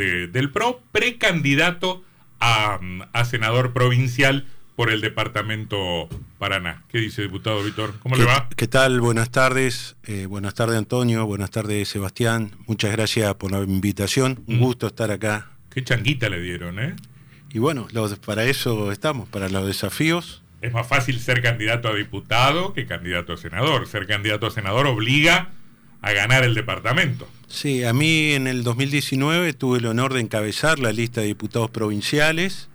del PRO, precandidato a, a, senador provincial por el departamento Paraná. ¿Qué dice, diputado Víctor? ¿Cómo le va? ¿Qué tal? Buenas tardes. Eh, buenas tardes, Antonio. Buenas tardes, Sebastián. Muchas gracias por la invitación. Un mm. gusto estar acá. Qué changuita le dieron, ¿eh? Y bueno, para eso estamos, para los desafíos. Es más fácil ser candidato a diputado que candidato a senador. Ser candidato a senador obliga a ganar el departamento. Sí, a mí en el 2019 tuve el honor de encabezar la lista de diputados provinciales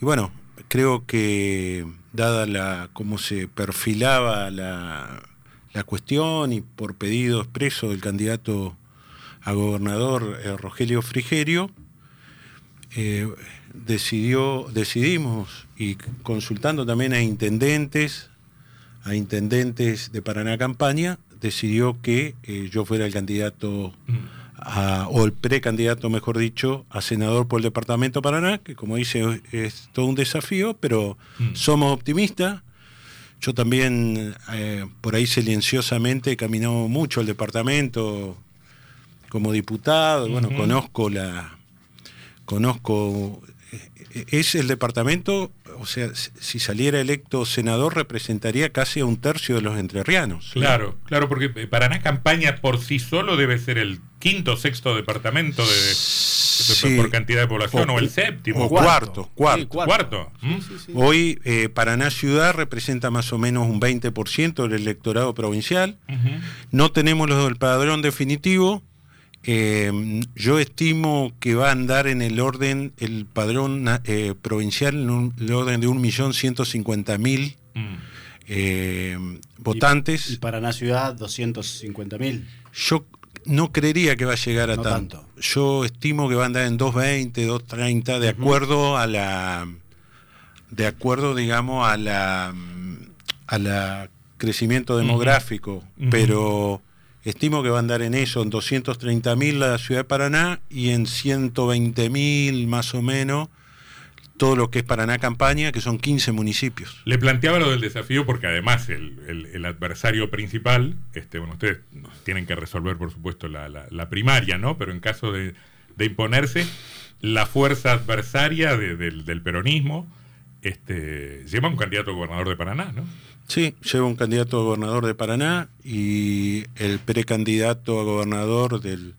y bueno, creo que dada la cómo se perfilaba la, la cuestión y por pedido expreso del candidato a gobernador eh, Rogelio Frigerio, eh, decidió, decidimos y consultando también a intendentes, a intendentes de Paraná Campaña, decidió que eh, yo fuera el candidato, o el precandidato, mejor dicho, a senador por el departamento de Paraná, que como dice es todo un desafío, pero mm. somos optimistas. Yo también eh, por ahí silenciosamente he caminado mucho el departamento como diputado, bueno, conozco la conozco es el departamento o sea, si saliera electo senador representaría casi a un tercio de los entrerrianos. Claro, claro, porque Paraná Campaña por sí solo debe ser el quinto o sexto departamento de, por cantidad de población, o, el séptimo. O cuarto, cuarto. cuarto. ¿Mm? Hoy eh, Paraná Ciudad representa más o menos un 20% del electorado provincial. No tenemos los del padrón definitivo, eh, yo estimo que va a andar en el orden, el padrón eh, provincial, en el orden de 1.150.000 mm. eh, votantes. Y, para la ciudad, 250.000. Yo no creería que va a llegar a tanto. Yo estimo que va a andar en 2.20, 2.30, de acuerdo a la. De acuerdo, digamos, a la. a la crecimiento demográfico. Pero Estimo que va a andar en eso, en 230.000 la ciudad de Paraná y en 120.000 más o menos todo lo que es Paraná Campaña, que son 15 municipios. Le planteaba lo del desafío porque además el, adversario principal, este, bueno, ustedes tienen que resolver por supuesto la, primaria, ¿no? Pero en caso de, imponerse, la fuerza adversaria del, peronismo este, lleva un candidato a gobernador de Paraná, ¿no? Sí, lleva un candidato a gobernador de Paraná y el precandidato a gobernador del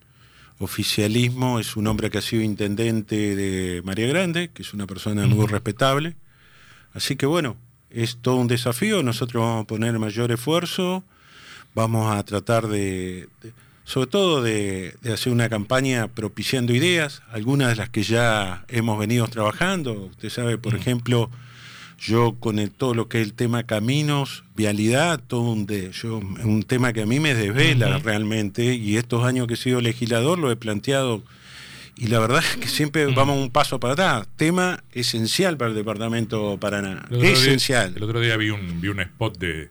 oficialismo es un hombre que ha sido intendente de María Grande, que es una persona muy respetable. Así que bueno, es todo un desafío, nosotros vamos a poner mayor esfuerzo, vamos a tratar de, sobre todo de, hacer una campaña propiciando ideas, algunas de las que ya hemos venido trabajando. Usted sabe, por ejemplo, yo con todo lo que es el tema caminos, vialidad, todo un, de, yo, un tema que a mí me desvela realmente y estos años que he sido legislador lo he planteado y la verdad es que siempre vamos un paso para atrás. Tema esencial para el departamento Paraná. esencial. el otro día vi un, vi un spot de,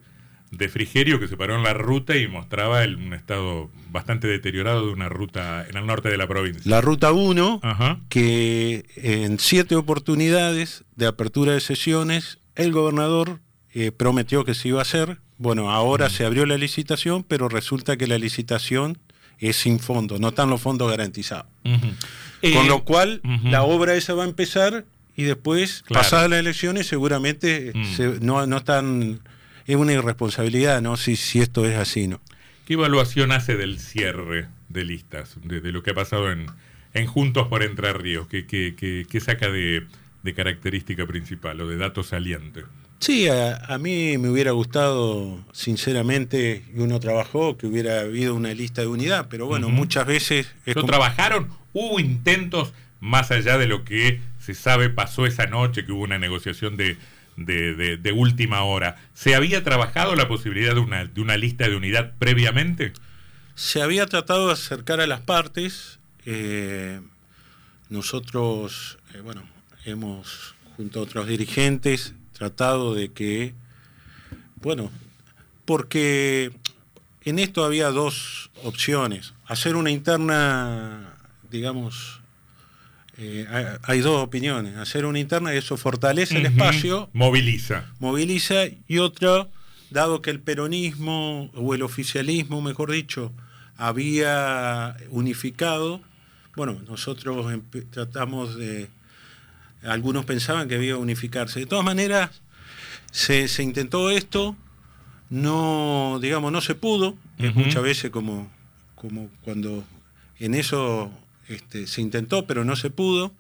de Frigerio que se paró en la ruta y mostraba el, un estado bastante deteriorado de una ruta en el norte de la provincia. La ruta 1, que en siete oportunidades de apertura de sesiones, el gobernador eh, prometió que se iba a hacer. Bueno, ahora se abrió la licitación, pero resulta que la licitación es sin fondos, no están los fondos garantizados. Con lo cual, la obra esa va a empezar y después, pasadas las elecciones, seguramente mm. no, no están es una irresponsabilidad, ¿no? Si, si esto es así, ¿no? ¿Qué evaluación hace del cierre de listas, de, lo que ha pasado en, en Juntos por Entre Ríos? ¿Qué, qué, saca de, característica principal o de datos saliente? Sí, a, mí me hubiera gustado, sinceramente, y uno trabajó, que hubiera habido una lista de unidad, pero bueno, muchas veces... ¿Lo trabajaron? ¿Hubo intentos, más allá de lo que se sabe pasó esa noche, que hubo una negociación de, de, última hora. ¿Se había trabajado la posibilidad de una, de una lista de unidad previamente? Se había tratado de acercar a las partes. Eh, nosotros, eh, bueno, hemos, junto a otros dirigentes, tratado de que, bueno, porque en esto había dos opciones. Hacer una interna, digamos, eh, hay dos opiniones. Hacer una interna, eso fortalece el espacio. Moviliza. Moviliza. Y otro, dado que el peronismo, o el oficialismo, mejor dicho, había unificado, bueno, nosotros tratamos de, algunos pensaban que había unificarse. De todas maneras, se, intentó esto, no, digamos, no se pudo, muchas veces como, como cuando en eso este, se intentó, pero no se pudo.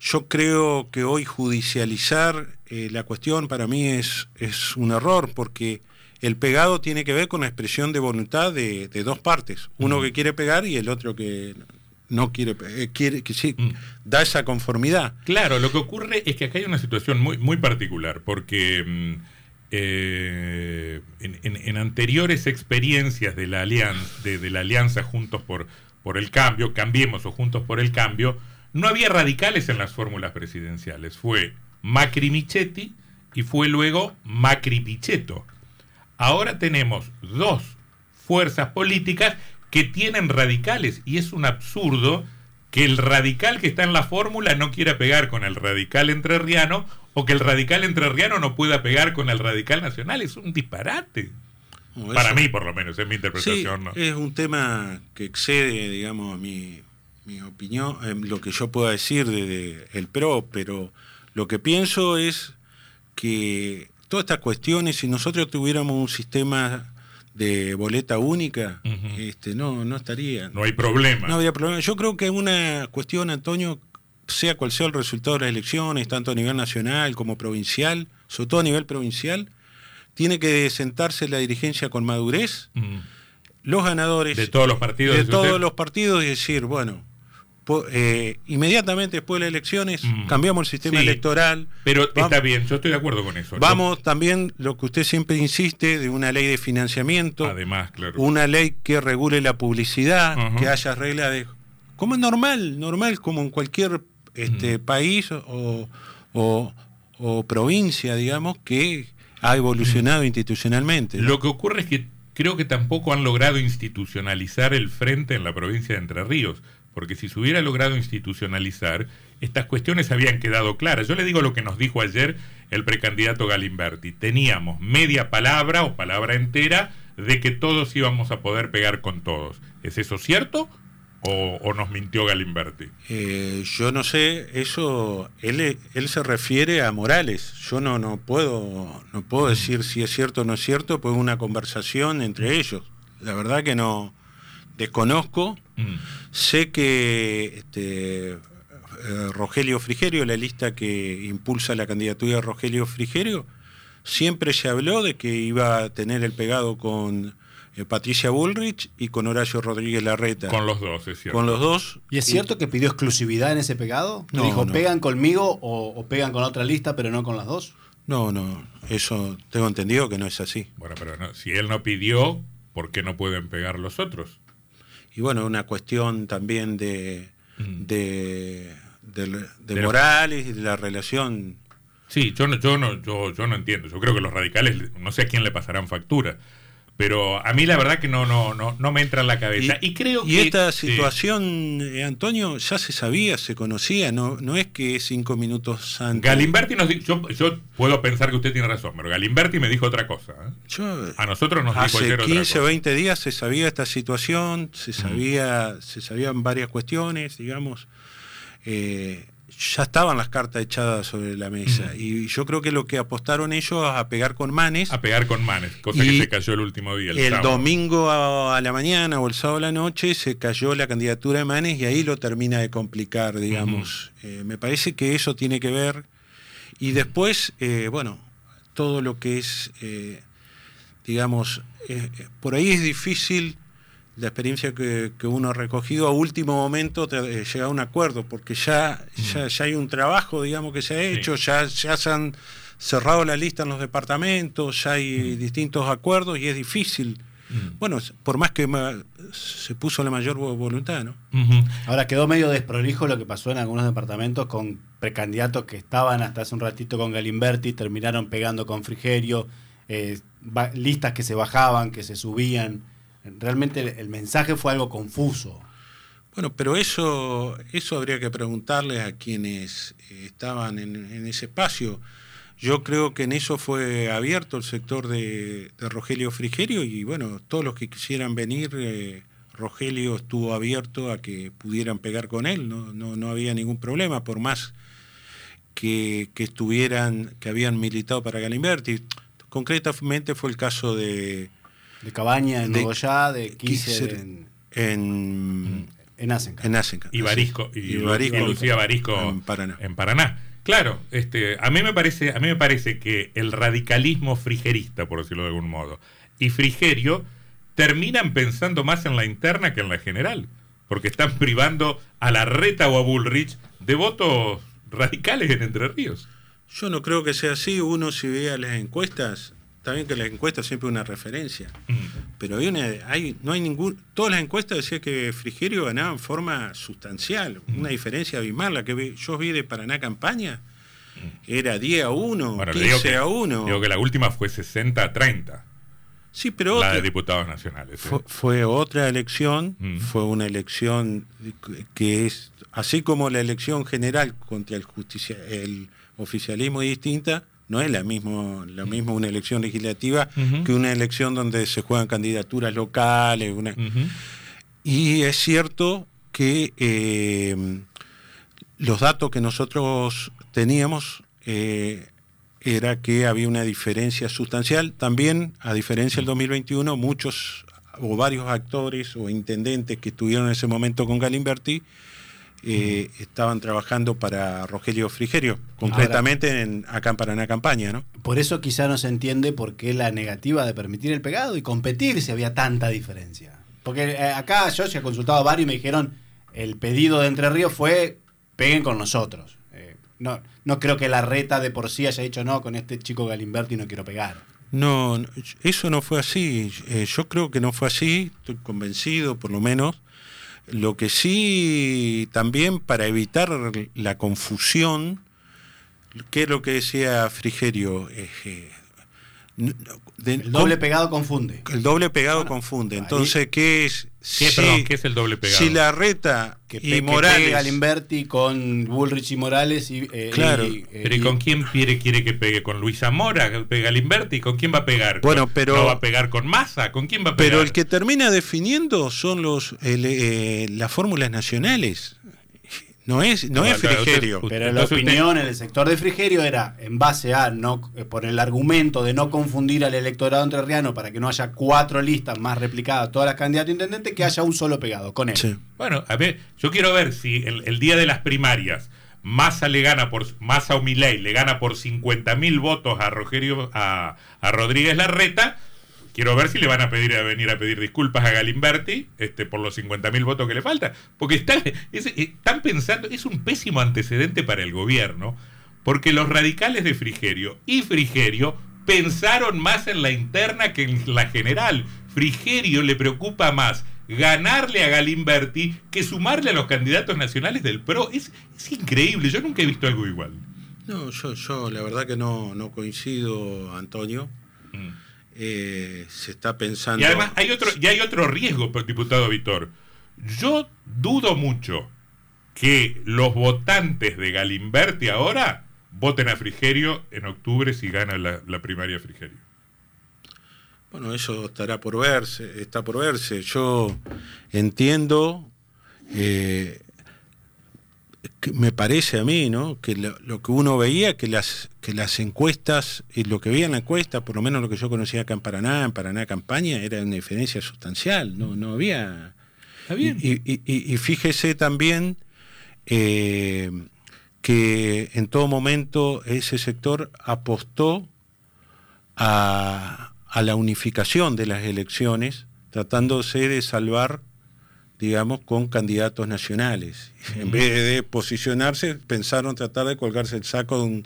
Yo creo que hoy judicializar eh, la cuestión para mí es, es un error, porque el pegado tiene que ver con la expresión de voluntad de, dos partes, uno que quiere pegar y el otro que no quiere, eh, quiere que sí, mm. da esa conformidad. Claro, lo que ocurre es que acá hay una situación muy, muy particular, porque mm, eh, en, anteriores experiencias de la alianza, de, la alianza Juntos por, por el Cambio, Cambiemos o Juntos por el Cambio, no había radicales en las fórmulas presidenciales. Fue Macri Michetti y fue luego Macri Pichetto. Ahora tenemos dos fuerzas políticas que tienen radicales y es un absurdo que el radical que está en la fórmula no quiera pegar con el radical entrerriano o que el radical entrerriano no pueda pegar con el radical nacional. Es un disparate. Para mí, por lo menos, es mi interpretación. ¿no? Es un tema que excede, digamos, mi, mi opinión, eh, lo que yo pueda decir de, el PRO, pero lo que pienso es que todas estas cuestiones, si nosotros tuviéramos un sistema de boleta única, este, no, no estaría. No hay problema. No había problema. Yo creo que es una cuestión, Antonio, sea cual sea el resultado de las elecciones, tanto a nivel nacional como provincial, sobre todo a nivel provincial, tiene que sentarse la dirigencia con madurez, los ganadores de todos los partidos, de todos los partidos y decir, bueno, eh, inmediatamente después de las elecciones cambiamos el sistema electoral. Pero está bien, yo estoy de acuerdo con eso. Vamos también, lo que usted siempre insiste, de una ley de financiamiento. Además, claro. Una ley que regule la publicidad, que haya reglas de... Como es normal, normal, como en cualquier este, país o, provincia, digamos, que ha evolucionado institucionalmente. Lo que ocurre es que creo que tampoco han logrado institucionalizar el frente en la provincia de Entre Ríos porque si se hubiera logrado institucionalizar, estas cuestiones habían quedado claras. Yo le digo lo que nos dijo ayer el precandidato Galimberti. Teníamos media palabra o palabra entera de que todos íbamos a poder pegar con todos. ¿Es eso cierto? ¿O, nos mintió Galimberti? Eh, yo no sé, eso, él, él se refiere a Morales. Yo no, no, puedo, no puedo decir si es cierto o no es cierto, pues una conversación entre ellos. La verdad que no, desconozco. Mm. Sé que este, eh, Rogelio Frigerio, la lista que impulsa la candidatura de Rogelio Frigerio, siempre se habló de que iba a tener el pegado con eh, Patricia Bullrich y con Horacio Rodríguez Larreta. Con los dos, es cierto. Con los dos. ¿Y es cierto que pidió exclusividad en ese pegado? No, dijo, pegan conmigo o, pegan con otra lista, pero no con las dos? No, no, eso tengo entendido que no es así. Bueno, pero si él no pidió, ¿por qué no pueden pegar los otros? y bueno, una cuestión también de, de, de, Morales y de la relación. Sí, yo no, yo no, yo, yo no entiendo. Yo creo que los radicales, no sé a quién le pasarán factura. Pero a mí la verdad que no, no, no, no me entra en la cabeza. Y, creo y esta situación, eh, Antonio, ya se sabía, se conocía, no, no es que cinco minutos antes. Galimberti nos dijo, yo, puedo pensar que usted tiene razón, pero Galimberti me dijo otra cosa. ¿eh? a nosotros nos dijo ayer 15 o 20 días se sabía esta situación, se sabía, se sabían varias cuestiones, digamos. Eh, ya estaban las cartas echadas sobre la mesa. Y yo creo que lo que apostaron ellos a pegar con Manes. A pegar con Manes, cosa que se cayó el último día. El, domingo a, la mañana o el sábado a la noche se cayó la candidatura de Manes y ahí lo termina de complicar, digamos. Eh, me parece que eso tiene que ver. Y después, eh, bueno, todo lo que es, eh, digamos, por ahí es difícil la experiencia que, uno ha recogido, a último momento te, eh, llega a un acuerdo, porque ya, mm. ya, hay un trabajo, digamos, que se ha hecho, ya, ya se han cerrado la lista en los departamentos, ya hay mm. distintos acuerdos y es difícil. Mm. Bueno, por más que se puso la mayor voluntad, ¿no? Ahora quedó medio desprolijo lo que pasó en algunos departamentos con precandidatos que estaban hasta hace un ratito con Galimberti, terminaron pegando con Frigerio, eh, listas que se bajaban, que se subían. Realmente el, mensaje fue algo confuso. Bueno, pero eso, eso habría que preguntarles a quienes eh, estaban en, ese espacio. Yo creo que en eso fue abierto el sector de, Rogelio Frigerio y bueno, todos los que quisieran venir, eh, Rogelio estuvo abierto a que pudieran pegar con él, no, no, no había ningún problema, por más que, que, estuvieran, que habían militado para Galimberti. Concretamente fue el caso de... De Cabaña en de- Nogoyá, de Kisser Kisser en, en, en Asenca. en Asenca. y Barisco y, Y Barisco, Lucía Barisco en Paraná. en Paraná. Claro, este, a mí me parece, a mí me parece que el radicalismo frigerista, por decirlo de algún modo, y Frigerio terminan pensando más en la interna que en la general, porque están privando a la Reta o a Bullrich de votos radicales en Entre Ríos. Yo no creo que sea así. Uno si vea las encuestas, también que las encuestas siempre es una referencia. Pero hay una, hay, no hay ningún. Todas las encuestas decían que Frigerio ganaba en forma sustancial, una diferencia abismal. La que vi- yo vi de Paraná campaña era 10 a 1, Bueno, le 15 digo que, a 1. digo que la última fue 60 a 30, sí, pero la otra- de diputados nacionales. ¿eh? fue, fue otra elección, Mm. fue una elección que es, así como la elección general contra el, justicia, el oficialismo es distinta, no es la mismo, lo mismo una elección legislativa que una elección donde se juegan candidaturas locales. Una, y es cierto que eh, los datos que nosotros teníamos eh, era que había una diferencia sustancial. También, a diferencia del 2021, muchos o varios actores o intendentes que estuvieron en ese momento con Galimberti eh, estaban trabajando para Rogelio Frigerio, concretamente en, acá en Paraná Campaña, ¿no? Por eso quizá no se entiende por qué la negativa de permitir el pegado y competir si había tanta diferencia. Porque eh, acá yo ya he consultado a varios y me dijeron, el pedido de Entre Ríos fue, peguen con nosotros. Eh, no, no creo que la reta de por sí haya dicho, no, con este chico Galimberti no quiero pegar. No, no, eso no fue así. Eh, yo creo que no fue así, estoy convencido por lo menos. Lo que sí, también para evitar la confusión, ¿qué es lo que decía Frigerio? Eh, de- El doble ¿cómo- pegado confunde. el doble pegado Bueno, confunde. ahí- Entonces, ¿qué es? ¿Qué, Si- perdón, ¿qué es el doble pegado? Si la reta Que, y pe- que Morales... pegue Galimberti con Bullrich y Morales y... eh, Claro. y- eh, Pero ¿y con quién quiere, quiere que pegue? ¿Con Luis Zamora? que ¿Pega Limberti? ¿Con quién va a pegar? Bueno, ¿Con- pero- ¿No va a pegar con Massa? ¿Con quién va a pegar? Pero el que termina definiendo son los el, eh, las fórmulas nacionales. No es, no es Frigerio. usted- Pero la opinión en el sector de Frigerio era, en base a, no eh, por el argumento de no confundir al electorado entrerriano para que no haya cuatro listas más replicadas, todas las candidatos a intendente, que haya un solo pegado con él. Sí. Bueno, a ver, yo quiero ver si el, el día de las primarias Massa le gana por Massa o Milei le gana por 50 mil votos a Rogerio a, a Rodríguez Larreta. Quiero ver si le van a pedir a venir a pedir disculpas a Galimberti este, por los 50 mil votos que le faltan. Porque están, es- están pensando, es un pésimo antecedente para el gobierno, porque los radicales de Frigerio y Frigerio pensaron más en la interna que en la general. Frigerio le preocupa más ganarle a Galimberti que sumarle a los candidatos nacionales del PRO. Es, es increíble, yo nunca he visto algo igual. No, yo, yo la verdad que no, no coincido, Antonio. Mm. Eh, se está pensando. Y además hay otro, y hay otro riesgo, diputado Víctor. Yo dudo mucho que los votantes de Galimberti ahora voten a Frigerio en octubre si gana la, la primaria Frigerio. Bueno, eso estará por verse, está por verse. Yo entiendo, eh, que me parece a mí, ¿no? Que lo, lo que uno veía, que las, que las encuestas, y lo que veía en la encuesta, por lo menos lo que yo conocía acá en Paraná, en Paraná Campaña, era una diferencia sustancial, no, no había. Está bien. Y, y- y- y fíjese también eh, que en todo momento ese sector apostó a, a la unificación de las elecciones, tratándose de salvar, digamos, con candidatos nacionales. En vez de posicionarse, pensaron tratar de colgarse el saco de, un-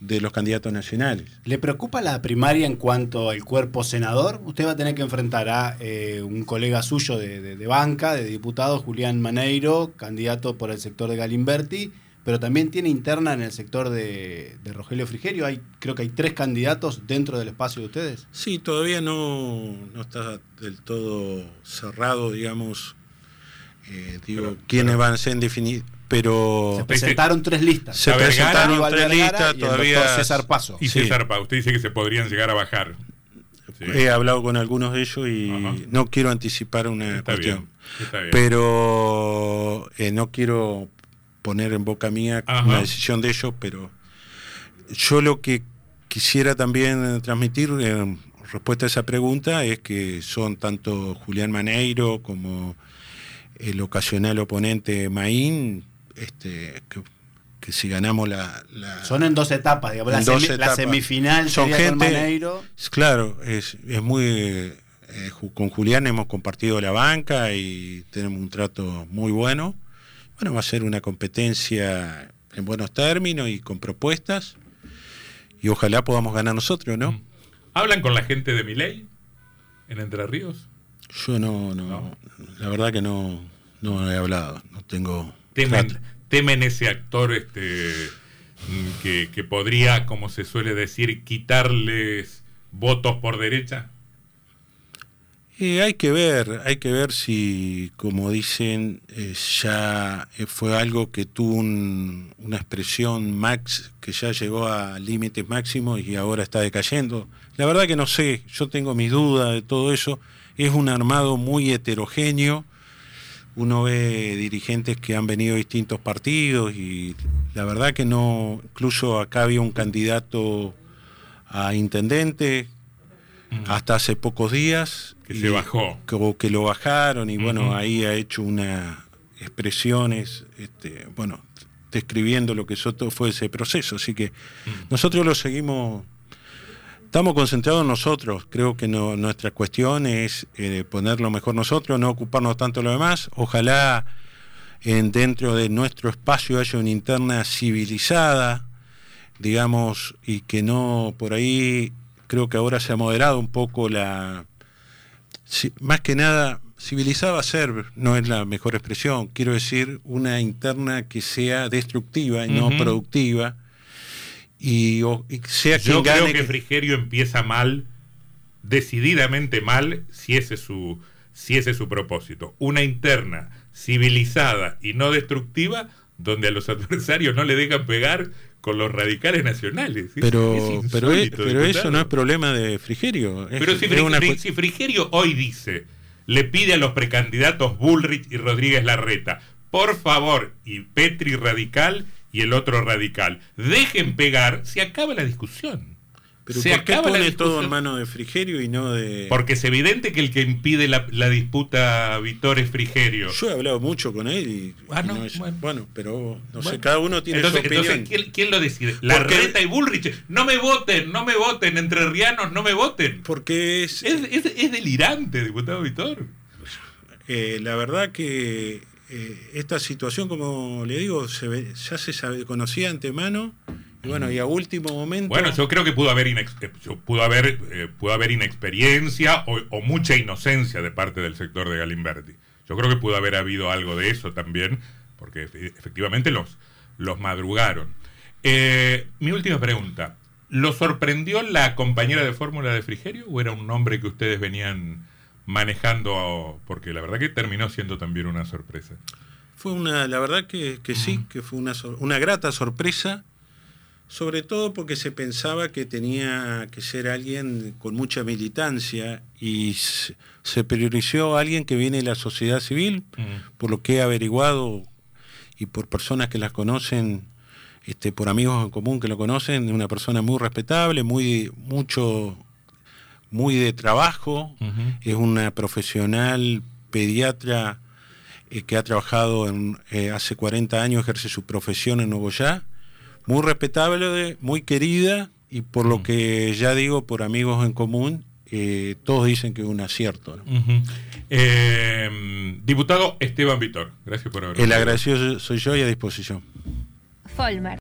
de los candidatos nacionales. ¿Le preocupa la primaria en cuanto al cuerpo senador? Usted va a tener que enfrentar a eh, un colega suyo de, de- de banca, de diputado, Julián Maneiro, candidato por el sector de Galimberti, pero también tiene interna en el sector de, de Rogelio Frigerio. Hay, creo que hay tres candidatos dentro del espacio de ustedes. Sí, todavía no, no está del todo cerrado, digamos, eh, digo, Pero- quiénes van a ser definidos, pero... Se presentaron tres listas. Se A Vergara, presentaron Aníbal tres Vergara listas, y todavía... César Paso. Y Sí. César Pau, usted dice que se podrían llegar a bajar. Sí. He hablado con algunos de ellos y Ajá. no quiero anticipar una Está cuestión. bien, está bien. Pero eh, no quiero poner en boca mía Ajá. una decisión de ellos, pero yo lo que quisiera también transmitir en respuesta a esa pregunta es que son tanto Julián Maneiro como el ocasional oponente Maín, este, que, que si ganamos la, la- Son en dos etapas, digamos. La, dos semi- la semifinal Son sería con gente- Maneiro. Claro, es, es muy... eh, con Julián hemos compartido la banca y tenemos un trato muy bueno. Bueno, va a ser una competencia en buenos términos y con propuestas. Y ojalá podamos ganar nosotros, ¿no? ¿Hablan con la gente de Miley en Entre Ríos? Yo no, no, No. la verdad que no, no he hablado, no tengo... ¿Temen, trato. temen ese actor este, que, que podría, como se suele decir, quitarles votos por derecha? Hay que ver, hay que ver si, como dicen, eh, ya fue algo que tuvo un- una expresión max, que ya llegó a límites máximos y ahora está decayendo. La verdad que no sé, yo tengo mis dudas de todo eso. Es un armado muy heterogéneo. Uno ve dirigentes que han venido de distintos partidos y la verdad que no, incluso acá había un candidato a intendente hasta hace pocos días. Que y- se bajó. que, que lo bajaron y bueno, ahí ha hecho unas expresiones, este, bueno, describiendo lo que fue ese proceso. Así que nosotros lo seguimos, estamos concentrados en nosotros. Creo que no- nuestra cuestión es eh, poner lo mejor nosotros, no ocuparnos tanto de lo demás. Ojalá en, dentro de nuestro espacio haya una interna civilizada, digamos, y que no por ahí, creo que ahora se ha moderado un poco la... más que nada, civilizada ser, no es la mejor expresión, quiero decir, una interna que sea destructiva y no productiva, y, o- y sea quien Yo creo gane... que Frigerio empieza mal, decididamente mal, si ese es su, si ese es su propósito. Una interna civilizada y no destructiva, donde a los adversarios no le dejan pegar con los radicales nacionales. Es- pero es pero, es- insólito, pero eso no es problema de Frigerio. es- Pero si, una si Frigerio hoy dice, le pide a los precandidatos Bullrich y Rodríguez Larreta, por favor, y Petri radical y el otro radical, dejen pegar, se acaba la discusión. pero se ¿por qué acaba la pone todo en manos de Frigerio y no de... Porque es evidente que el que impide la, la disputa Vitor es Frigerio. Yo he hablado mucho con él y... Ah, y no, es- bueno. bueno. pero no sé, cada uno tiene entonces, su opinión. entonces, ¿quién, quién lo decide? Larreta y Bullrich. No me voten, no me voten, entrerrianos, no me voten. Porque es, Es, es- es delirante, diputado Vitor. eh, la verdad que eh, esta situación, como le digo, ya se conocía antemano y bueno, y a último momento... Bueno, yo creo que pudo haber, inex- eh, pudo haber, eh, pudo haber inexperiencia o, mucha inocencia de parte del sector de Galimberti. Yo creo que pudo haber habido algo de eso también, porque efe- efectivamente los, los madrugaron. Mi última pregunta. ¿Lo sorprendió la compañera de fórmula de Frigerio o era un nombre que ustedes venían manejando? Porque la verdad que terminó siendo también una sorpresa. Fue una, la verdad que, que sí, que fue una, una grata sorpresa, sobre todo porque se pensaba que tenía que ser alguien con mucha militancia y se, se priorizó a alguien que viene de la sociedad civil, por lo que he averiguado y por personas que las conocen, este, por amigos en común que lo conocen, una persona muy respetable, muy mucho, muy de trabajo, es una profesional pediatra eh, que ha trabajado en, eh, hace 40 años, ejerce su profesión en Nogoyá, muy respetable, muy querida y por lo que ya digo, por amigos en común, eh, todos dicen que es un acierto. Eh, diputado Esteban Vitor, gracias por haber El agradecido soy yo y a disposición. Folmar.